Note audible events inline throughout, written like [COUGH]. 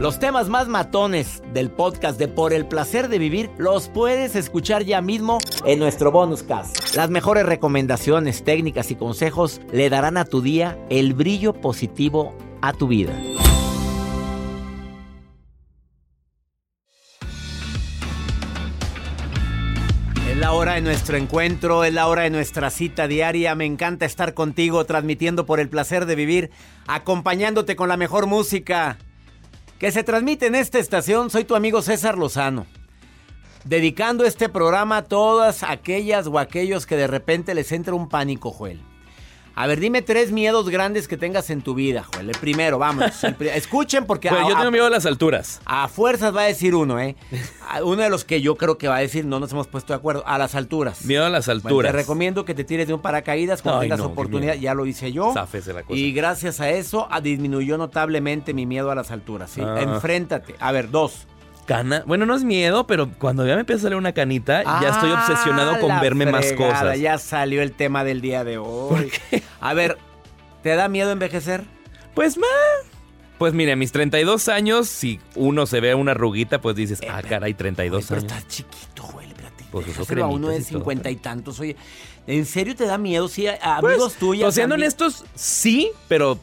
Los temas más matones del podcast de Por el placer de vivir los puedes escuchar ya mismo en nuestro bonus cast. Las mejores recomendaciones, técnicas y consejos le darán a tu día el brillo positivo a tu vida. Es la hora de nuestro encuentro, es la hora de nuestra cita diaria. Me encanta estar contigo, transmitiendo por el placer de vivir, acompañándote con la mejor música que se transmite en esta estación. Soy tu amigo César Lozano. Dedicando este programa a todas aquellas o aquellos que de repente les entra un pánico, Joel. A ver, dime tres miedos grandes que tengas en tu vida, Joel. El primero, vamos. el pri- [LAUGHS] escuchen porque Bueno, a, yo tengo miedo a las alturas. a fuerzas va a decir uno, ¿eh? [LAUGHS] Uno de los que yo creo que va a decir, no nos hemos puesto de acuerdo, a las alturas. Miedo a las Bueno, alturas. te recomiendo que te tires de un paracaídas cuando Ay, tengas no, qué oportunidad. Ya lo hice yo. Záfese la cosa. Y gracias a eso disminuyó notablemente mi miedo a las alturas. ¿sí? Ah. Enfréntate. A ver, dos. Cana. Bueno, no es miedo, pero cuando ya me empieza a salir una canita, ya estoy Ah, obsesionado con verme más cosas. Ya salió el tema del día de hoy. A ver, ¿te da miedo envejecer? Pues, ma. Pues mire, a mis 32 años, si uno se ve una arruguita, pues dices, ah, caray, 32 Pero años. estás chiquito, güey. espérate, Pues eso a uno de cremitas y todo, cincuenta y pero- tantos. Oye, ¿en serio te da miedo? Sí, a- Pues, amigos tuyos. pues, siendo honestos, sí, pero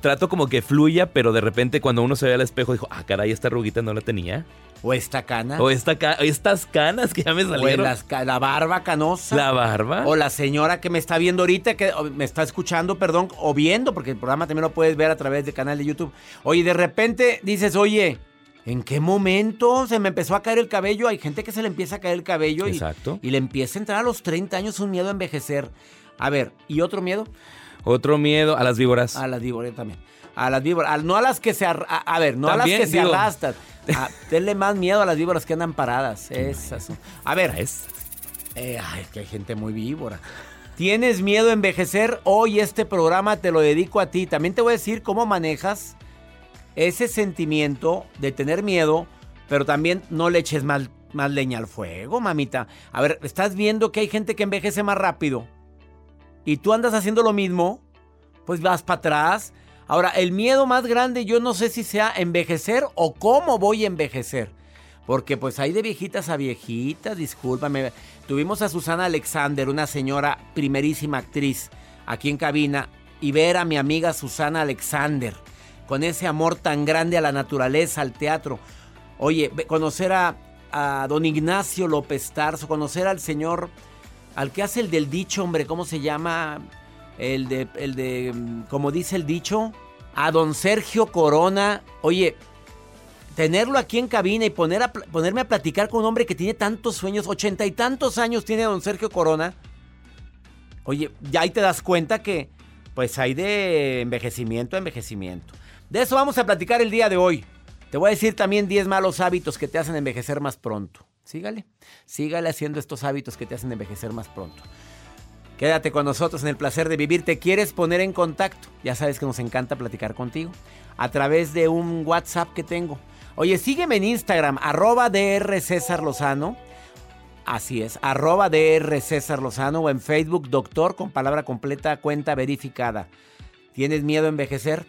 trato como que fluya, pero de repente cuando uno se ve al espejo, dijo, ah, caray, esta arruguita no la tenía. O esta cana. O esta ca- estas canas que ya me o salieron. las ca- la barba canosa. La barba. O la señora que me está viendo ahorita, que o me está escuchando, perdón, o viendo, porque el programa también lo puedes ver a través del canal de YouTube. Oye, de repente dices, oye, ¿en qué momento se me empezó a caer el cabello? Hay gente que se le empieza a caer el cabello y, y le empieza a entrar a los 30 años un miedo a envejecer. A ver, ¿y otro miedo? Otro miedo a las víboras. A las víboras también. A las víboras. a- no a las que se... arra- A, a ver, no a las que se arrastran. [LAUGHS] A- tenle más miedo a las víboras que andan paradas. Esas son. A ver, Es- eh, ay, que hay gente muy víbora. ¿Tienes miedo a envejecer? Hoy este programa te lo dedico a ti. También te voy a decir cómo manejas ese sentimiento de tener miedo, pero también no le eches más, más leña al fuego, mamita. A ver, estás viendo que hay gente que envejece más rápido y tú andas haciendo lo mismo, pues vas para atrás. Ahora, el miedo más grande yo no sé si sea envejecer o cómo voy a envejecer. Porque pues hay de viejitas a viejitas, discúlpame. Tuvimos a Susana Alexander, una señora primerísima actriz, aquí en cabina, y ver a mi amiga Susana Alexander, con ese amor tan grande a la naturaleza, al teatro. Oye, conocer a, a don Ignacio López Tarso, conocer al señor, al que hace el del dicho, hombre, ¿cómo se llama? El de, el de, como dice el dicho, a don Sergio Corona. Oye, tenerlo aquí en cabina y poner a ponerme a platicar con un hombre que tiene tantos sueños, ochenta y tantos años tiene don Sergio Corona. Oye, ya ahí te das cuenta que pues hay de envejecimiento a envejecimiento. De eso vamos a platicar el día de hoy. Te voy a decir también 10 malos hábitos que te hacen envejecer más pronto. Sígale, sígale haciendo estos hábitos que te hacen envejecer más pronto. Quédate con nosotros en el placer de vivir. ¿Te quieres poner en contacto? Ya sabes que nos encanta platicar contigo. A través de un WhatsApp que tengo. Oye, sígueme en Instagram, arroba DR César Lozano. Así es, arroba DR César Lozano o en Facebook, doctor con palabra completa, cuenta verificada. ¿Tienes miedo a envejecer?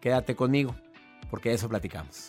Quédate conmigo, porque de eso platicamos.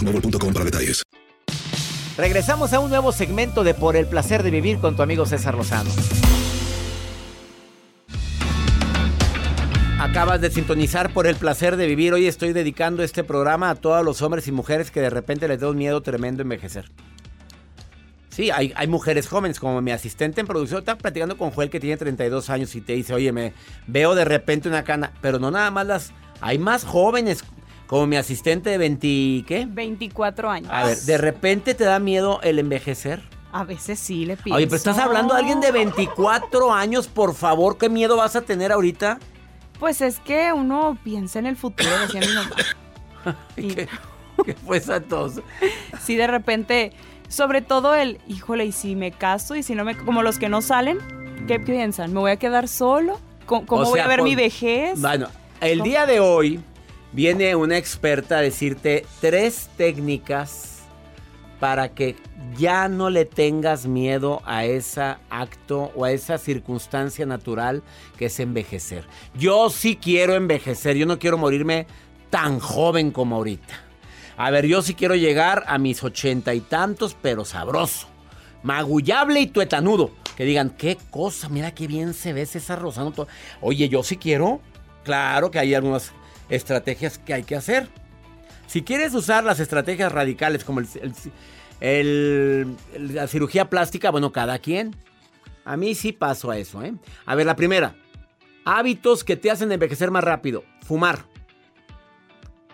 boostmobile.com para detalles. Regresamos a un nuevo segmento de Por el placer de vivir con tu amigo César Lozano. Acabas de sintonizar por el placer de vivir. Hoy estoy dedicando este programa a todos los hombres y mujeres que de repente les da un miedo tremendo envejecer. Sí, hay, hay mujeres jóvenes, como mi asistente en producción. Estaba platicando con Joel que tiene 32 años y te dice, oye, me veo de repente una cana. Pero no nada más las... Hay más jóvenes, como mi asistente de 20... ¿Qué? 24 años. A ver, ¿de repente te da miedo el envejecer? A veces sí le pienso. Oye, pero estás hablando de alguien de 24 años, por favor, ¿qué miedo vas a tener ahorita? Pues es que uno piensa en el futuro, decía mi mamá. [LAUGHS] ¿Qué, qué fue tos? [LAUGHS] Sí, de repente, sobre todo el, híjole, y si me caso y si no me... Como los que no salen, ¿qué piensan? ¿Me voy a quedar solo? ¿Cómo, cómo O voy a ver por- mi vejez? Bueno, el ¿Cómo? día de hoy viene una experta a decirte tres técnicas para que ya no le tengas miedo a ese acto o a esa circunstancia natural que es envejecer. Yo sí quiero envejecer, yo no quiero morirme tan joven como ahorita. A ver, yo sí quiero llegar a mis ochenta y tantos, pero sabroso. Magullable y tuetanudo. Que digan, qué cosa, mira qué bien se ve César Rosano. Oye, yo sí quiero. Claro que hay algunas estrategias que hay que hacer. Si quieres usar las estrategias radicales como el- la cirugía plástica, bueno, cada quien. A mí sí paso a eso, ¿eh? A ver, la primera. Hábitos que te hacen envejecer más rápido. Fumar.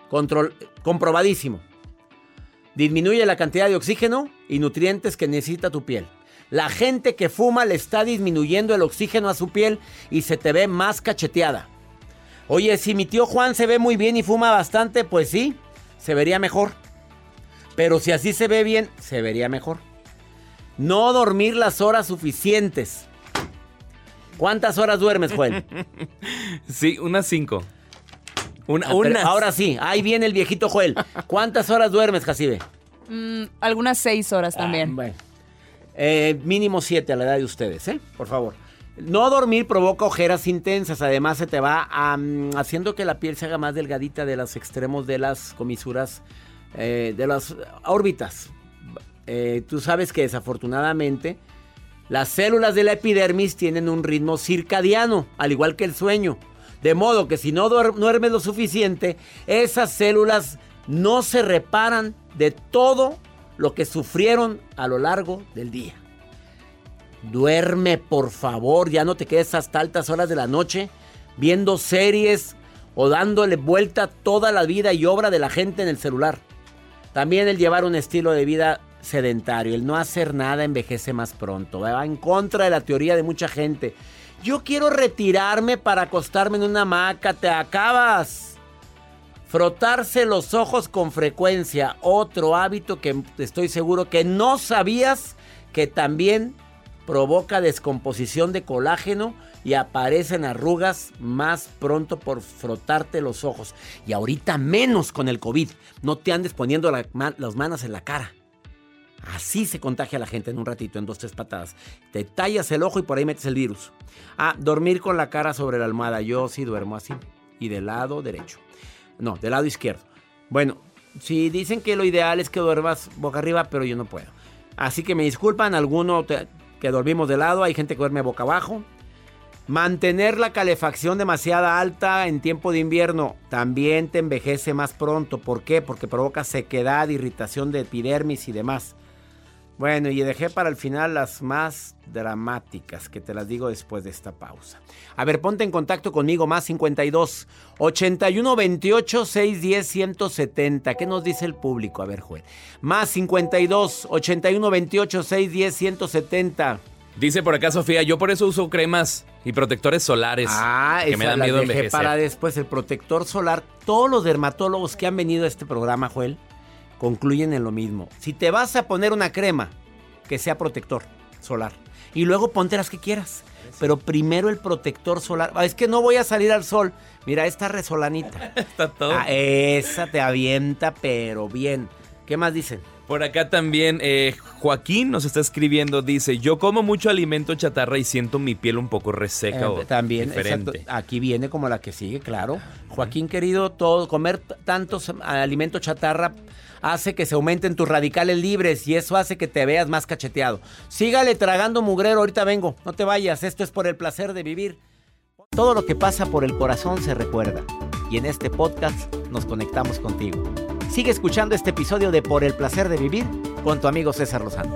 Control, comprobadísimo. Disminuye la cantidad de oxígeno y nutrientes que necesita tu piel. La gente que fuma le está disminuyendo el oxígeno a su piel y se te ve más cacheteada. Oye, si mi tío Juan se ve muy bien y fuma bastante, pues sí, se vería mejor. Pero si así se ve bien, se vería mejor. No dormir las horas suficientes. ¿Cuántas horas duermes, Joel? [LAUGHS] Sí, unas cinco. Una, Ah, unas. Ahora sí, ahí viene el viejito Joel. ¿Cuántas horas duermes, Jacibe? Mm, algunas seis horas también. Ah, bueno. Eh, mínimo siete a la edad de ustedes, ¿eh? Por favor. No dormir provoca ojeras intensas. Además, se te va haciendo que la piel se haga más delgadita de los extremos de las comisuras, eh, de las órbitas. Eh, tú sabes que desafortunadamente las células de la epidermis tienen un ritmo circadiano, al igual que el sueño. De modo que si no duer- duermes lo suficiente, esas células no se reparan de todo lo que sufrieron a lo largo del día. Duerme, por favor, ya no te quedes hasta altas horas de la noche viendo series o dándole vuelta toda la vida y obra de la gente en el celular. También el llevar un estilo de vida sedentario, el no hacer nada envejece más pronto. Va en contra de la teoría de mucha gente. Yo quiero retirarme para acostarme en una hamaca, te acabas. Frotarse los ojos con frecuencia, otro hábito que estoy seguro que no sabías que también provoca descomposición de colágeno y aparecen arrugas más pronto por frotarte los ojos. Y ahorita menos con el COVID. No te andes poniendo las manos en la cara. Así se contagia la gente en un ratito, en dos, tres patadas. Te tallas el ojo y por ahí metes el virus. Ah, dormir con la cara sobre la almohada. Yo sí duermo así. Y del lado derecho. No, del lado izquierdo. Bueno, si dicen que lo ideal es que duermas boca arriba, pero yo no puedo. Así que me disculpan, alguno te- que dormimos de lado, hay gente que duerme boca abajo. Mantener la calefacción demasiada alta en tiempo de invierno también te envejece más pronto. ¿Por qué? Porque provoca sequedad, irritación de epidermis y demás. Bueno, y dejé para el final las más dramáticas, que te las digo después de esta pausa. A ver, ponte en contacto conmigo, más 52 81 28 610 170. ¿Qué nos dice el público? A ver, Joel. Más 52 81 28 610 170. Dice por acá Sofía, yo por eso uso cremas y protectores solares. Ah, que me dan miedo dejé envejecer. para después el protector solar. Todos los dermatólogos que han venido a este programa, Joel, concluyen en lo mismo. Si te vas a poner una crema, que sea protector solar. Y luego ponte las que quieras. Pero primero el protector solar. Ah, es que no voy a salir al sol. Mira, esta resolanita. [LAUGHS] Está todo. Ah, esa te avienta, pero bien. ¿Qué más dicen? Por acá también eh, Joaquín nos está escribiendo, dice, yo como mucho alimento chatarra y siento mi piel un poco reseca Eh, o también, diferente. exacto. Aquí viene como la que sigue, claro. Joaquín, querido, todo, comer tantos alimentos chatarra hace que se aumenten tus radicales libres y eso hace que te veas más cacheteado. Sígale tragando mugrero, ahorita vengo. No te vayas, esto es por el placer de vivir. Todo lo que pasa por el corazón se recuerda. Y en este podcast nos conectamos contigo. Sigue escuchando este episodio de Por el placer de vivir con tu amigo César Lozano.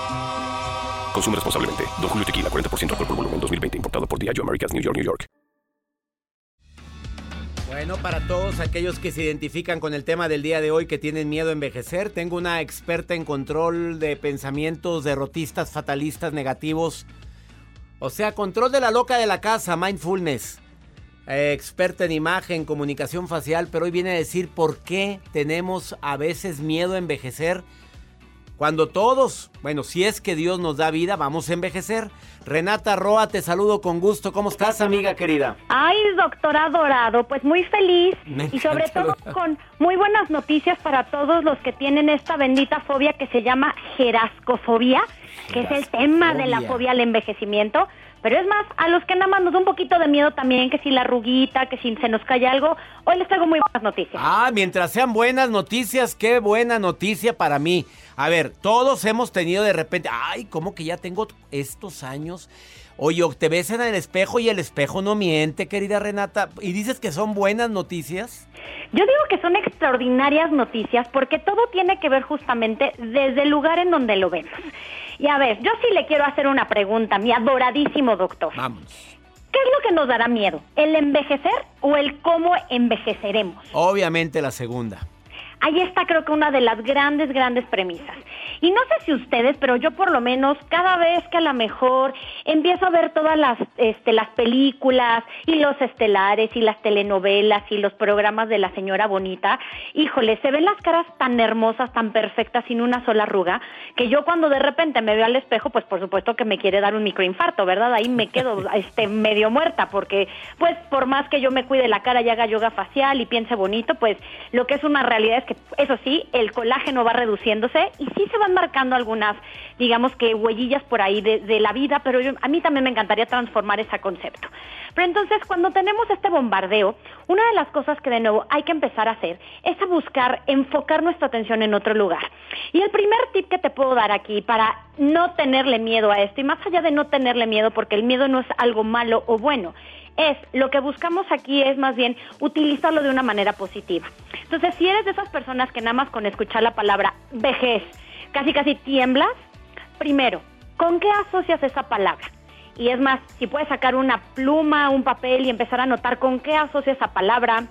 Consume responsablemente. Don Julio Tequila, 40% alcohol por volumen, 2020. Importado por Diageo Americas, New York, New York. Bueno, para todos aquellos que se identifican con el tema del día de hoy que tienen miedo a envejecer, tengo una experta en control de pensamientos derrotistas, fatalistas, negativos. O sea, control de la loca de la casa, mindfulness. Experta en imagen, comunicación facial, pero hoy viene a decir por qué tenemos a veces miedo a envejecer. Cuando todos, bueno, si es que Dios nos da vida, vamos a envejecer. Renata Roa, te saludo con gusto. ¿Cómo estás, amiga querida? Ay, doctora Dorado, pues muy feliz [LAUGHS] y sobre todo [LAUGHS] con muy buenas noticias para todos los que tienen esta bendita fobia que se llama gerascofobia, que es el tema de la fobia al envejecimiento. Pero es más, a los que nada más nos da un poquito de miedo también, que si la arruguita, que si se nos cae algo, hoy les traigo muy buenas noticias. Ah, mientras sean buenas noticias, qué buena noticia para mí. A ver, todos hemos tenido de repente, ay, ¿cómo que ya tengo estos años? Oye, te ves en el espejo y el espejo no miente, querida Renata. ¿Y dices que son buenas noticias? Yo digo que son extraordinarias noticias porque todo tiene que ver justamente desde el lugar en donde lo vemos. Y a ver, yo sí le quiero hacer una pregunta, mi adoradísimo doctor. Vamos. ¿Qué es lo que nos dará miedo? ¿El envejecer o el cómo envejeceremos? Obviamente la segunda. Ahí está creo que una de las grandes, grandes premisas. Y no sé si ustedes, pero yo por lo menos cada vez que a lo mejor empiezo a ver todas las, este, las películas y los estelares y las telenovelas y los programas de la señora bonita, híjole, se ven las caras tan hermosas, tan perfectas, sin una sola arruga, que yo cuando de repente me veo al espejo, pues por supuesto que me quiere dar un microinfarto, ¿verdad? Ahí me quedo [LAUGHS] este, medio muerta, porque pues por más que yo me cuide la cara y haga yoga facial y piense bonito, pues lo que es una realidad es que, eso sí, el colágeno va reduciéndose y sí se van marcando algunas, digamos que huellillas por ahí de, la vida, pero a mí también me encantaría transformar ese concepto. Pero entonces, cuando tenemos este bombardeo, una de las cosas que de nuevo hay que empezar a hacer es a buscar enfocar nuestra atención en otro lugar. Y el primer tip que te puedo dar aquí para no tenerle miedo a esto, y más allá de no tenerle miedo, porque el miedo no es algo malo o bueno, es lo que buscamos aquí es más bien utilizarlo de una manera positiva. Entonces, si eres de esas personas que nada más con escuchar la palabra vejez, casi casi tiemblas, primero, ¿con qué asocias esa palabra? Y es más, si puedes sacar una pluma, un papel y empezar a anotar con qué asocia esa palabra,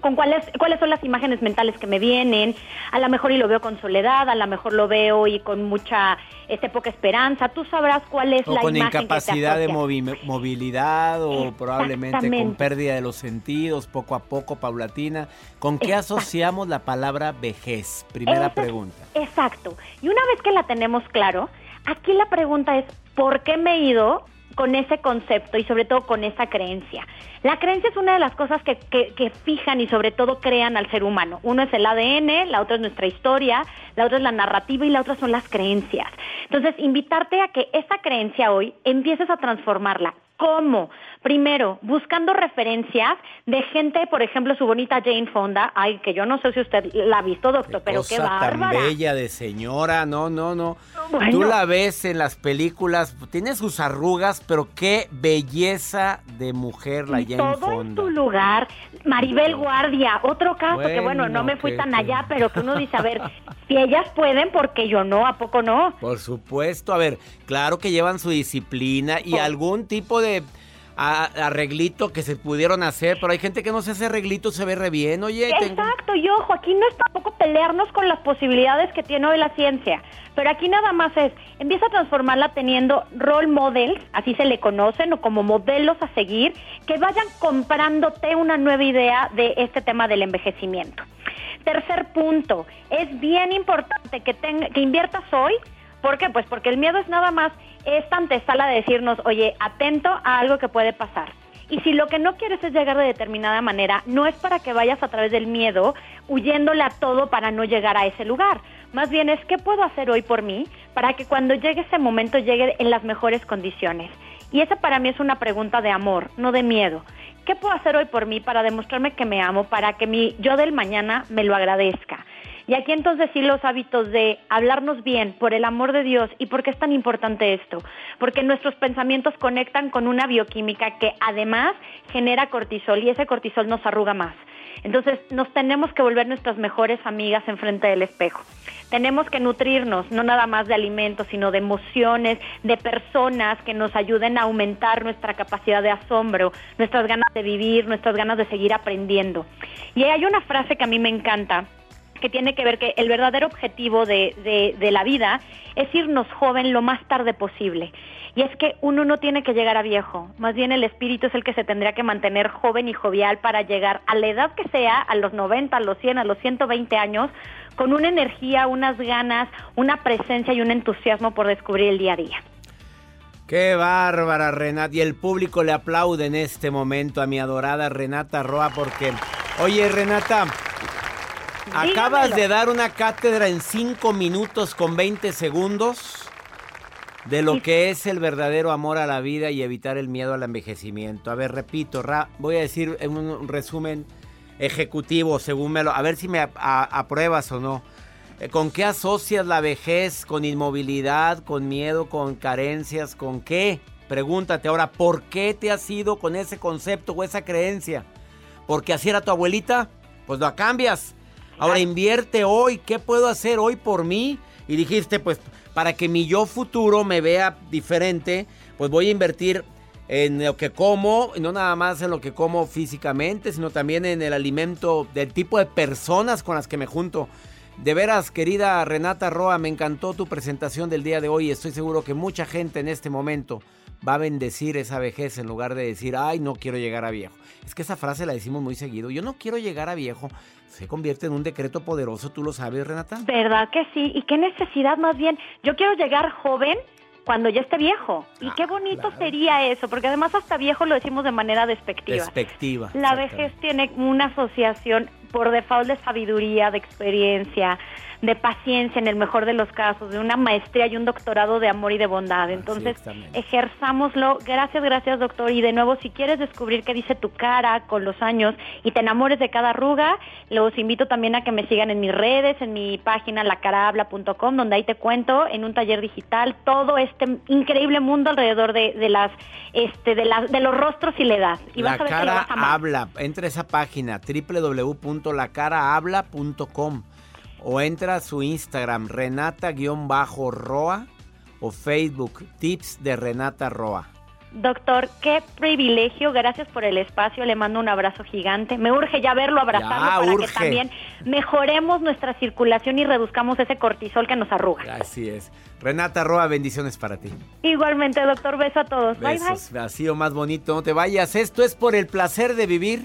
con cuáles cuáles son las imágenes mentales que me vienen, a lo mejor y lo veo con soledad, a lo mejor lo veo y con mucha este poca esperanza, tú sabrás cuál es o la con imagen incapacidad que de te asocia. movi- movilidad o probablemente con pérdida de los sentidos, poco a poco, paulatina. ¿Con qué asociamos la palabra vejez? Primera pregunta. Exacto. Y una vez que la tenemos claro, aquí la pregunta es, ¿por qué me he ido con ese concepto y sobre todo con esa creencia? La creencia es una de las cosas que, fijan y sobre todo crean al ser humano. Uno es el ADN, la otra es nuestra historia, la otra es la narrativa y la otra son las creencias. Entonces, invitarte a que esa creencia hoy empieces a transformarla. ¿Cómo? Primero, buscando referencias de gente, por ejemplo, su bonita Jane Fonda, ay, que yo no sé si usted la ha visto, doctor, pero qué Cosa tan bárbara. bella de señora, no, no, no. Bueno. Tú la ves en las películas, tiene sus arrugas, pero qué belleza de mujer la Y Jane todo en Fonda. tu lugar. Maribel Guardia, otro caso que bueno, Bueno, no me fui qué- tan qué- allá, pero que uno dice, a ver, [LAUGHS] si ellas pueden, porque yo no? ¿A poco no? Por supuesto, a ver, claro que llevan su disciplina y Oh. algún tipo de arreglito que se pudieron hacer, pero hay gente que no se hace arreglito, se ve re bien, oye. Exacto, y ojo, aquí no es tampoco pelearnos con las posibilidades que tiene hoy la ciencia, pero aquí nada más es, empieza a transformarla teniendo role models, así se le conocen, o como modelos a seguir, que vayan comprándote una nueva idea de este tema del envejecimiento. Tercer punto, es bien importante que, tenga- que inviertas hoy, ¿por qué? Pues porque el miedo es nada más esta antesala de decirnos, oye, atento a algo que puede pasar. Y si lo que no quieres es llegar de determinada manera, no es para que vayas a través del miedo huyéndole a todo para no llegar a ese lugar. Más bien es qué puedo hacer hoy por mí para que cuando llegue ese momento llegue en las mejores condiciones. Y esa para mí es una pregunta de amor, no de miedo. ¿Qué puedo hacer hoy por mí para demostrarme que me amo, para que mi yo del mañana me lo agradezca? Y aquí entonces sí los hábitos de hablarnos bien por el amor de Dios y por qué es tan importante esto, porque nuestros pensamientos conectan con una bioquímica que además genera cortisol y ese cortisol nos arruga más. Entonces nos tenemos que volver nuestras mejores amigas enfrente del espejo. Tenemos que nutrirnos no nada más de alimentos, sino de emociones, de personas que nos ayuden a aumentar nuestra capacidad de asombro, nuestras ganas de vivir, nuestras ganas de seguir aprendiendo. Y hay una frase que a mí me encanta, que tiene que ver que el verdadero objetivo de, de- la vida es irnos joven lo más tarde posible. Y es que uno no tiene que llegar a viejo, más bien el espíritu es el que se tendría que mantener joven y jovial para llegar a la edad que sea, a los 90, a los 100, a los 120 años, con una energía, unas ganas, una presencia y un entusiasmo por descubrir el día a día. Qué bárbara, Renata. Y el público le aplaude en este momento a mi adorada Renata Roa porque, oye, Renata, acabas Dígamelo. de dar una cátedra en 5 minutos con 20 segundos de lo que es el verdadero amor a la vida y evitar el miedo al envejecimiento. A ver, repito, Ra, voy a decir en un resumen ejecutivo, según me lo... A ver si me apruebas o no. Eh, ¿Con qué asocias la vejez? ¿Con inmovilidad? ¿Con miedo? ¿Con carencias? ¿Con qué? Pregúntate ahora, ¿por qué te has ido con ese concepto o esa creencia? ¿Porque así era tu abuelita? Pues la cambias. Ahora invierte hoy. ¿Qué puedo hacer hoy por mí? Y dijiste, pues para que mi yo futuro me vea diferente, pues voy a invertir en lo que como, no nada más en lo que como físicamente, sino también en el alimento del tipo de personas con las que me junto. De veras, querida Renata Roa, me encantó tu presentación del día de hoy. Estoy seguro que mucha gente en este momento va a bendecir esa vejez en lugar de decir, ay, no quiero llegar a viejo. Es que esa frase la decimos muy seguido. Yo no quiero llegar a viejo. Se convierte en un decreto poderoso, ¿tú lo sabes, Renata? ¿Verdad que sí? ¿Y qué necesidad más bien? Yo quiero llegar joven cuando ya esté viejo. Y Ah, qué bonito sería eso, porque además hasta viejo lo decimos de manera despectiva. Despectiva. La vejez tiene una asociación por default de sabiduría, de experiencia, de paciencia en el mejor de los casos, de una maestría y un doctorado de amor y de bondad. Entonces, ejerzámoslo. Gracias, gracias, doctor. Y de nuevo, si quieres descubrir qué dice tu cara con los años y te enamores de cada arruga, los invito también a que me sigan en mis redes, en mi página lacarahabla.com, donde ahí te cuento en un taller digital todo este increíble mundo alrededor de, de las este de las de los rostros y la edad. Y La vas a ver que cara vas a habla. Entra a esa página www.lacarahabla.com o entra a su Instagram Renata-Roa o Facebook Tips de Renata Roa. Doctor, qué privilegio, gracias por el espacio, le mando un abrazo gigante. Me urge ya verlo, abrazarlo Ya, para urge. que también mejoremos nuestra circulación y reduzcamos ese cortisol que nos arruga. Así es. Renata Roa, bendiciones para ti. Igualmente, doctor, beso a todos. Bye, bye. Besos. Así o más bonito, no te vayas. Esto es por el placer de vivir.